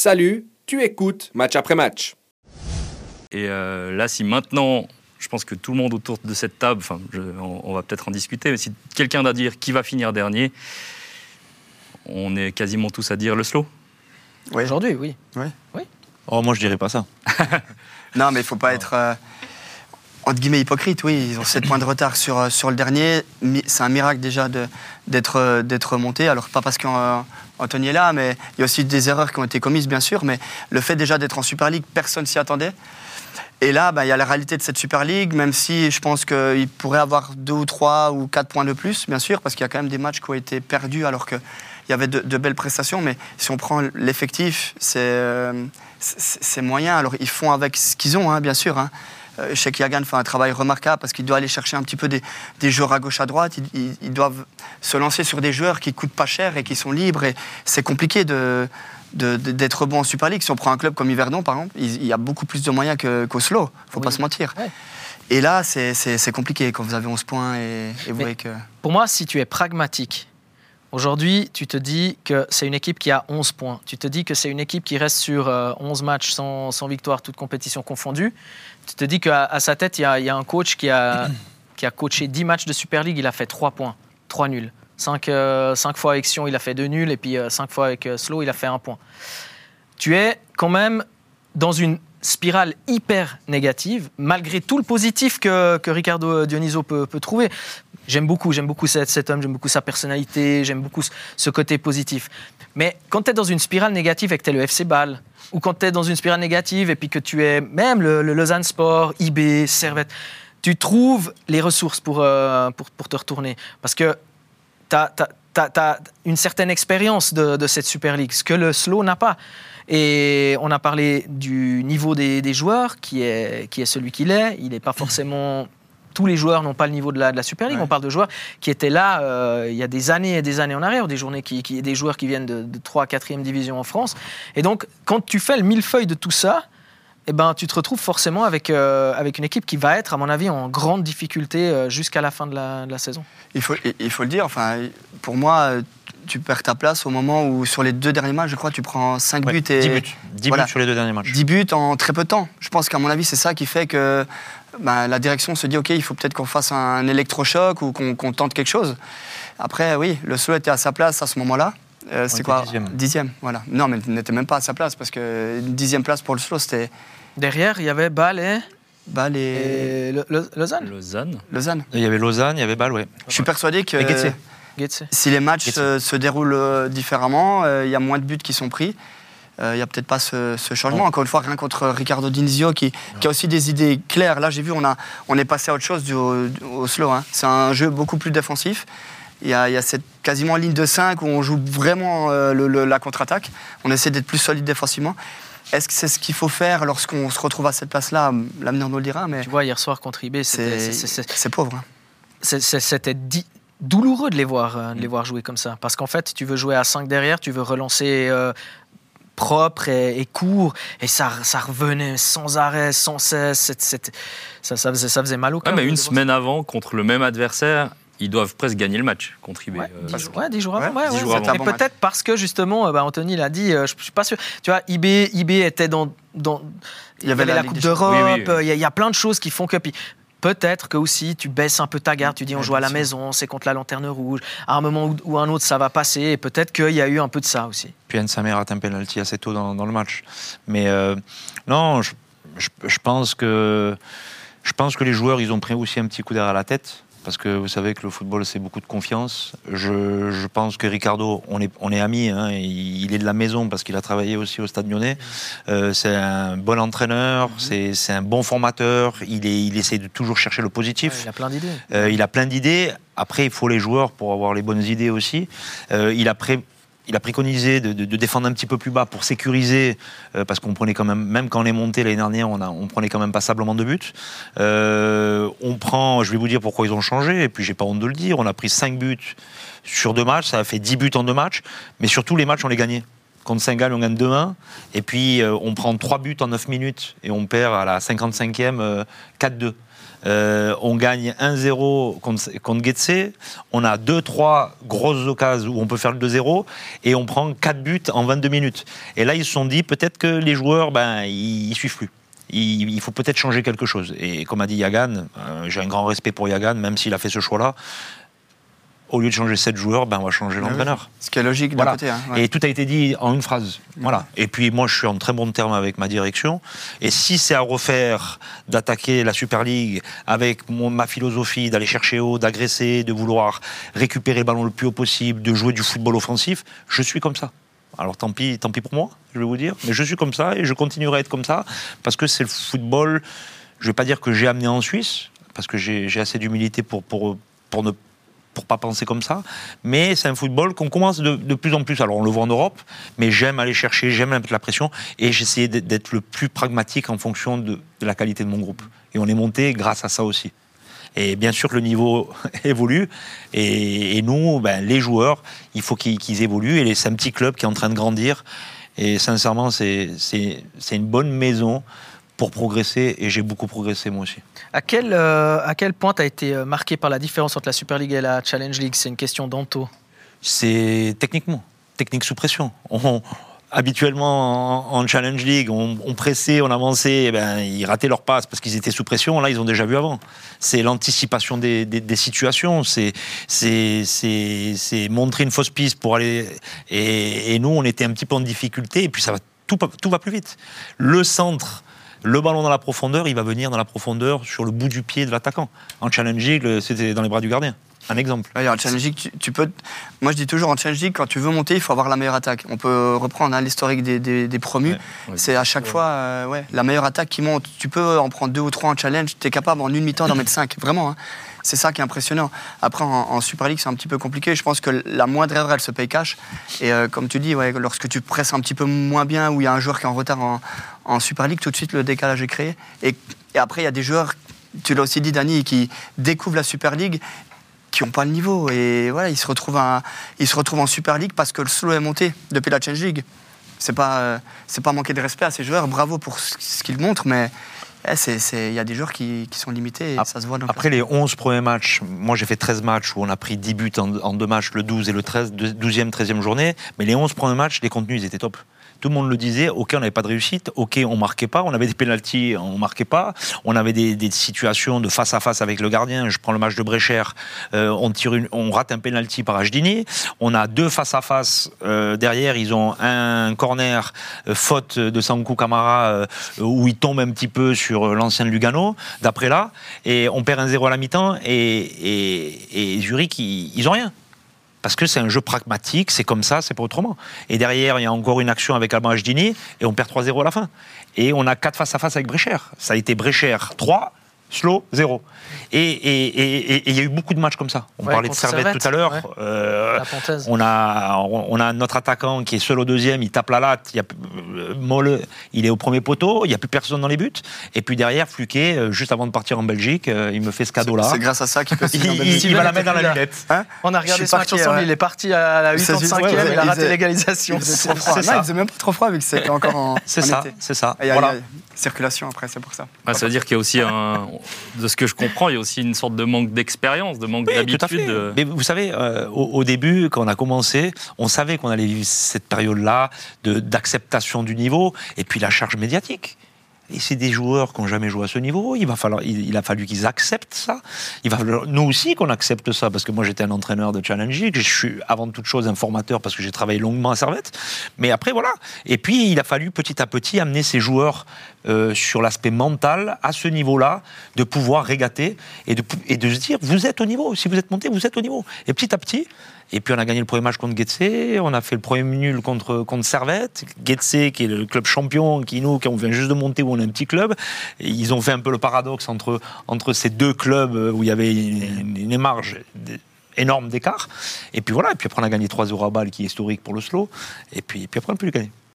Salut, tu écoutes match après match. Et euh, là, si maintenant, je pense que tout le monde autour de cette table, enfin, je- on, on va peut-être en discuter, mais si quelqu'un doit dire qui va finir dernier, on est quasiment tous à dire le slow. Oui. Aujourd'hui, oui. Oh, moi, je dirais pas ça. Non, mais il faut pas être euh, entre guillemets hypocrite. Oui, ils ont 7 points de retard sur, euh, sur le dernier. C'est un miracle déjà euh, d'être remonté. Alors pas parce qu'Anthony est là, mais il y a aussi des erreurs qui ont été commises, bien sûr. Mais le fait déjà d'être en Super League, personne s'y attendait. Et là, bah, il y a la réalité de cette Super League, même si je pense qu'il pourrait avoir deux ou trois ou quatre points de plus, bien sûr, parce qu'il y a quand même des matchs qui ont été perdus alors qu'il y avait de, belles prestations. Mais si on prend l'effectif, c'est euh, moyen. Alors ils font avec ce qu'ils ont, hein, bien sûr. Hein. Euh, Sheikh Yagan fait un travail remarquable parce qu'il doit aller chercher un petit peu des, des joueurs à gauche, à droite. Ils, ils- ils doivent se lancer sur des joueurs qui coûtent pas cher et qui sont libres. Et c'est compliqué de d'être bon en Super League. Si on prend un club comme Yverdon, par exemple, il, il y a beaucoup plus de moyens que- qu'Oslo. faut pas se mentir. Ouais. Et là, c'est- compliqué quand vous avez 11 points et, et vous voyez que. Pour moi, si tu es pragmatique, aujourd'hui, tu te dis que c'est une équipe qui a 11 points. Tu te dis que c'est une équipe qui reste sur euh, 11 matchs sans, sans victoire, toutes compétitions confondues. Tu te dis qu'à à sa tête, il y, a- un coach qui a, qui coaché 10 matchs de Super League, il a fait 3 points, 3 nuls. 5, fois avec Sion, il a fait 2 nuls, et puis 5 fois avec euh, Slow, il a fait 1 point. Tu es quand même dans une spirale hyper négative, malgré tout le positif que, que Ricardo Dioniso peut, peut trouver. J'aime beaucoup, j'aime beaucoup cet, homme, j'aime beaucoup sa personnalité, j'aime beaucoup ce, côté positif. Mais quand tu es dans une spirale négative et que tu es le FC Bâle, ou quand tu es dans une spirale négative et puis que tu es même le, le Lausanne Sport, IB, Servette, tu trouves les ressources pour, euh, pour, te retourner. Parce que tu as, une certaine expérience de, de cette Super League, ce que le Slow n'a pas. Et on a parlé du niveau des, des joueurs, qui est, qui est celui qu'il est. Il n'est pas forcément. Tous les joueurs n'ont pas le niveau de la, de la Super League. Ouais. On parle de joueurs qui étaient là euh, il y a des années et des années en arrière, des, journées qui, qui- des joueurs qui viennent de, de 3 4e division en France. Et donc, quand tu fais le millefeuille de tout ça, eh ben, tu te retrouves forcément avec, euh, avec une équipe qui va être, à mon avis, en grande difficulté euh, jusqu'à la fin de la, de la saison. Il faut, il faut le dire, enfin, pour moi, tu perds ta place au moment où, sur les deux derniers matchs, je crois, tu prends 5 Ouais, buts et 10 buts. 10 Voilà. buts sur les deux derniers matchs. 10 buts en très peu de temps. Je pense qu'à mon avis, c'est ça qui fait que ben, la direction se dit ok, il faut peut-être qu'on fasse un électrochoc ou qu'on tente quelque chose. Après, oui, le Slow était à sa place à ce moment-là. Euh, quoi dixième. Dixième, voilà. Non, mais il n'était même pas à sa place parce que dixième place pour le Slow, c'était Derrière, il y avait Bâle et, Bâle et et Le- Le- Lausanne. Lausanne. Lausanne. Il y avait Lausanne, il y avait Bâle, ouais. Je suis persuadé que Et. Si les matchs Getse. se, se déroulent euh, différemment, euh, il y a moins de buts qui sont pris. Euh, Il n'y a peut-être pas ce, ce changement. Encore une fois, rien contre Ricardo Dinzio qui, qui a aussi des idées claires. Là, j'ai vu, on, a, on est passé à autre chose du, au, au slow. hein. C'est un jeu beaucoup plus défensif. Il y a, il y a cette quasiment ligne de 5 où on joue vraiment euh, le- le- la contre-attaque. On essaie d'être plus solide défensivement. Est-ce que c'est ce qu'il faut faire lorsqu'on se retrouve à cette place-là? L'avenir nous le dira, mais Tu vois, hier soir contre IB, c'est pauvre. hein. c'était douloureux de les, voir, euh, de les voir jouer comme ça. Parce qu'en fait, tu veux jouer à 5 derrière, tu veux relancer euh, propre et, et court, et ça, ça revenait sans arrêt, sans cesse. Ça, ça faisait, ça faisait mal au Ouais, cœur. mais une voir semaine avant, contre le même adversaire, ils doivent presque gagner le match contre IB. Ouais, euh, ouais, dix jours avant. Ouais, jours Bon peut-être parce que justement, bah, Anthony l'a dit, euh, je, je suis pas sûr. Tu vois, IB, IB était dans, dans il y avait la, Coupe d'Europe. Champions. Oui, oui, oui. Il y, a- il y a plein de choses qui font que. puis Peut-être que aussi tu baisses un peu ta garde, tu dis on joue à la maison, c'est contre la lanterne rouge. À un moment ou, ou un autre, ça va passer. Et peut-être qu'il y a eu un peu de ça aussi. Puis Anne Samer rate un penalty assez tôt dans, dans le match. Mais euh, non, je, je- je pense que je pense que les joueurs, ils ont pris aussi un petit coup d'air à la tête. Parce que vous savez que le football, c'est beaucoup de confiance. Je, je pense que Ricardo, on est, on est amis. hein, il est de la maison parce qu'il a travaillé aussi au Stade Lyonnais. Euh, c'est un bon entraîneur, c'est c'est un bon formateur. Il, est, il essaie de toujours chercher le positif. Ouais, il a plein d'idées. Euh, il a plein d'idées. Après, il faut les joueurs pour avoir les bonnes idées aussi. Euh, il, a pré- il a préconisé de, défendre un petit peu plus bas pour sécuriser, euh, parce qu'on prenait quand même, même quand on est monté l'année dernière, on, prenait quand même passablement de buts. Euh, on prend, je vais vous dire pourquoi ils ont changé, et puis j'ai pas honte de le dire, on a pris 5 buts sur deux matchs, ça a fait 10 buts en deux matchs, mais surtout les matchs, on les gagnait. Contre Saint-Gall, on gagne 2-1. Et puis, euh, on prend 3 buts en 9 minutes et on perd à la 55e euh, 4-2. Euh, on gagne 1-0 contre, contre. On a 2-3 grosses occasions où on peut faire le 2-0 et on prend 4 buts en 22 minutes. Et là, ils se sont dit peut-être que les joueurs, ben, ils, ils suivent plus. Il, il faut peut-être changer quelque chose. Et comme a dit Yagan, euh, j'ai un grand respect pour Yagan, même s'il a fait ce choix-là. Au lieu de changer 7 joueurs, ben, on va changer l'entraîneur. Ce qui est logique d'un Voilà. côté. hein, ouais. Et tout a été dit en une phrase. Voilà. Et puis moi, je suis en très bon terme avec ma direction. Et si c'est à refaire d'attaquer la Super League avec mon- ma philosophie d'aller chercher haut, d'agresser, de vouloir récupérer le ballon le plus haut possible, de jouer du football offensif, je suis comme ça. Alors tant pis, tant pis pour moi, je vais vous dire, mais je suis comme ça et je continuerai à être comme ça parce que c'est le football. Je vais pas dire que j'ai amené en Suisse parce que j'ai assez d'humilité pour, pour, pour ne pour pas penser comme ça, mais c'est un football qu'on commence de, de plus en plus. Alors on le voit en Europe, mais j'aime aller chercher, j'aime mettre la pression et j'essayais d'être- le plus pragmatique en fonction de, la qualité de mon groupe. Et on est monté grâce à ça aussi. Et bien sûr le niveau évolue et, nous, ben, les joueurs, il faut qu'ils évoluent et c'est un petit club qui est en train de grandir. Et sincèrement, c'est une bonne maison pour progresser et j'ai beaucoup progressé moi aussi. À quel, euh, à quel point tu as été euh, marqué par la différence entre la Super League et la Challenge League? C'est une question d'Anto. c'est techniquement, technique sous pression. On- habituellement en, en Challenge League, on, on pressait, on avançait, eh ben, ils rataient leur passe parce qu'ils étaient sous pression. Là, ils ont déjà vu avant. C'est l'anticipation des, des- des situations, c'est montrer une fausse piste pour aller. Et, et nous, on était un petit peu en difficulté, et puis ça va, tout, tout va plus vite. Le centre. Le ballon dans la profondeur, il va venir dans la profondeur sur le bout du pied de l'attaquant. En le- c'était dans les bras du gardien. Un exemple. Ouais, en Challenge League, tu, tu peux. Moi, je dis toujours en Challenge League, quand tu veux monter, il faut avoir la meilleure attaque. On peut reprendre hein, l'historique des, des- des promus. Ouais, ouais. C'est à chaque fois euh, ouais, la meilleure attaque qui monte. Tu peux en prendre deux ou trois en challenge. Tu es capable en une mi-temps d'en mettre cinq. Vraiment. hein. C'est ça qui est impressionnant. Après, en, Super League, c'est un petit peu compliqué. Je pense que la moindre erreur, elle se paye cash. Et euh, comme tu dis, ouais, lorsque tu presses un petit peu moins bien ou il y a un joueur qui est en retard en, Super League, tout de suite, le décalage est créé. Et, après, il y a des joueurs, tu l'as aussi dit, Dani, qui découvrent la Super League qui n'ont pas le niveau. Et voilà, ils se, retrouvent ils se retrouvent en Super League parce que le slow est monté depuis la Challenge League. C'est pas, euh, c'est pas manquer de respect à ces joueurs. Bravo pour ce qu'ils montrent, mais il y a des joueurs qui, qui sont limités et ça se voit dans le Après les 11 premiers matchs, moi j'ai fait 13 matchs où on a pris 10 buts en, en deux matchs, le 12 et le 13, deux- 12e, 13e journée. Mais les 11 premiers matchs, les contenus, ils étaient top. Tout le monde le disait, ok, on n'avait pas de réussite, ok, on marquait pas, on avait des pénalties, on marquait pas, on avait des, situations de face à face avec le gardien. Je prends le match de Bréchère, euh, on, rate un pénalty par Hdini, on a deux face à face euh, derrière, ils ont un corner, euh, faute de Sankou Kamara, où il tombe un petit peu sur l'ancien Lugano, d'après là, et on perd un 0 à la mi-temps, et, Zurich, ils, ils rien. Parce que c'est un jeu pragmatique, c'est comme ça, c'est pas autrement. Et derrière, il y a encore une action avec Alban Hdini, et on perd 3-0 à la fin. Et on a 4 face à face avec Bréchère. Ça a été Bréchère 3, Slow 0. Et et- et- et- et il y a eu beaucoup de matchs comme ça. On Ouais, parlait de Servette, Servette, tout à l'heure. ouais. Euh, La Pontaise. on a, on a notre attaquant qui est seul au deuxième, il tape la latte, il y a, euh, Molle, il est au premier poteau, il n'y a plus personne dans les buts. Et puis derrière, Fluquet, euh, juste avant de partir en Belgique, il me fait ce cadeau-là. C'est grâce à ça qu'il peut se Il, il- il va la mettre dans la lunette. Hein On a regardé ce match ensemble, ouais. il est parti à la Il s'est- 85e, ouais, ouais, il a raté l'égalisation. Il faisait C'est trop froid. c'est Non, ça. il faisait même pas trop froid vu que c'était encore en. C'est ça, c'est ça. Et circulation après, c'est pour ça. Ça veut dire qu'il y a aussi un. De ce que je comprends, il y a aussi une sorte de manque d'expérience, de manque Oui, d'habitude. Mais vous savez, euh, au, au début, quand on a commencé, on savait qu'on allait vivre cette période-là de- d'acceptation du niveau et puis la charge médiatique. Et c'est des joueurs qui n'ont jamais joué à ce niveau. Il, va falloir, il, a fallu qu'ils acceptent ça. Il va falloir, nous aussi, qu'on accepte ça. Parce que moi, j'étais un entraîneur de Challenge League. Je suis avant toute chose un formateur parce que j'ai travaillé longuement à Servette. Mais après, voilà. Et puis, il a fallu petit à petit amener ces joueurs euh, sur l'aspect mental à ce niveau-là, de pouvoir régater et de se dire vous êtes au niveau. Si vous êtes monté, vous êtes au niveau. Et petit à petit, et puis on a gagné le premier match contre Getse, on a fait le premier nul contre, contre Servette. Getse, qui est le club champion, qui nous, qui vient juste de monter, où on est un petit club. Et ils ont fait un peu le paradoxe entre, entre ces deux clubs où il y avait une, marge énorme d'écart. Et puis voilà, et puis après on a gagné 3 euros à balle, qui est historique pour le slow. Et puis, puis après on ne peut plus gagner.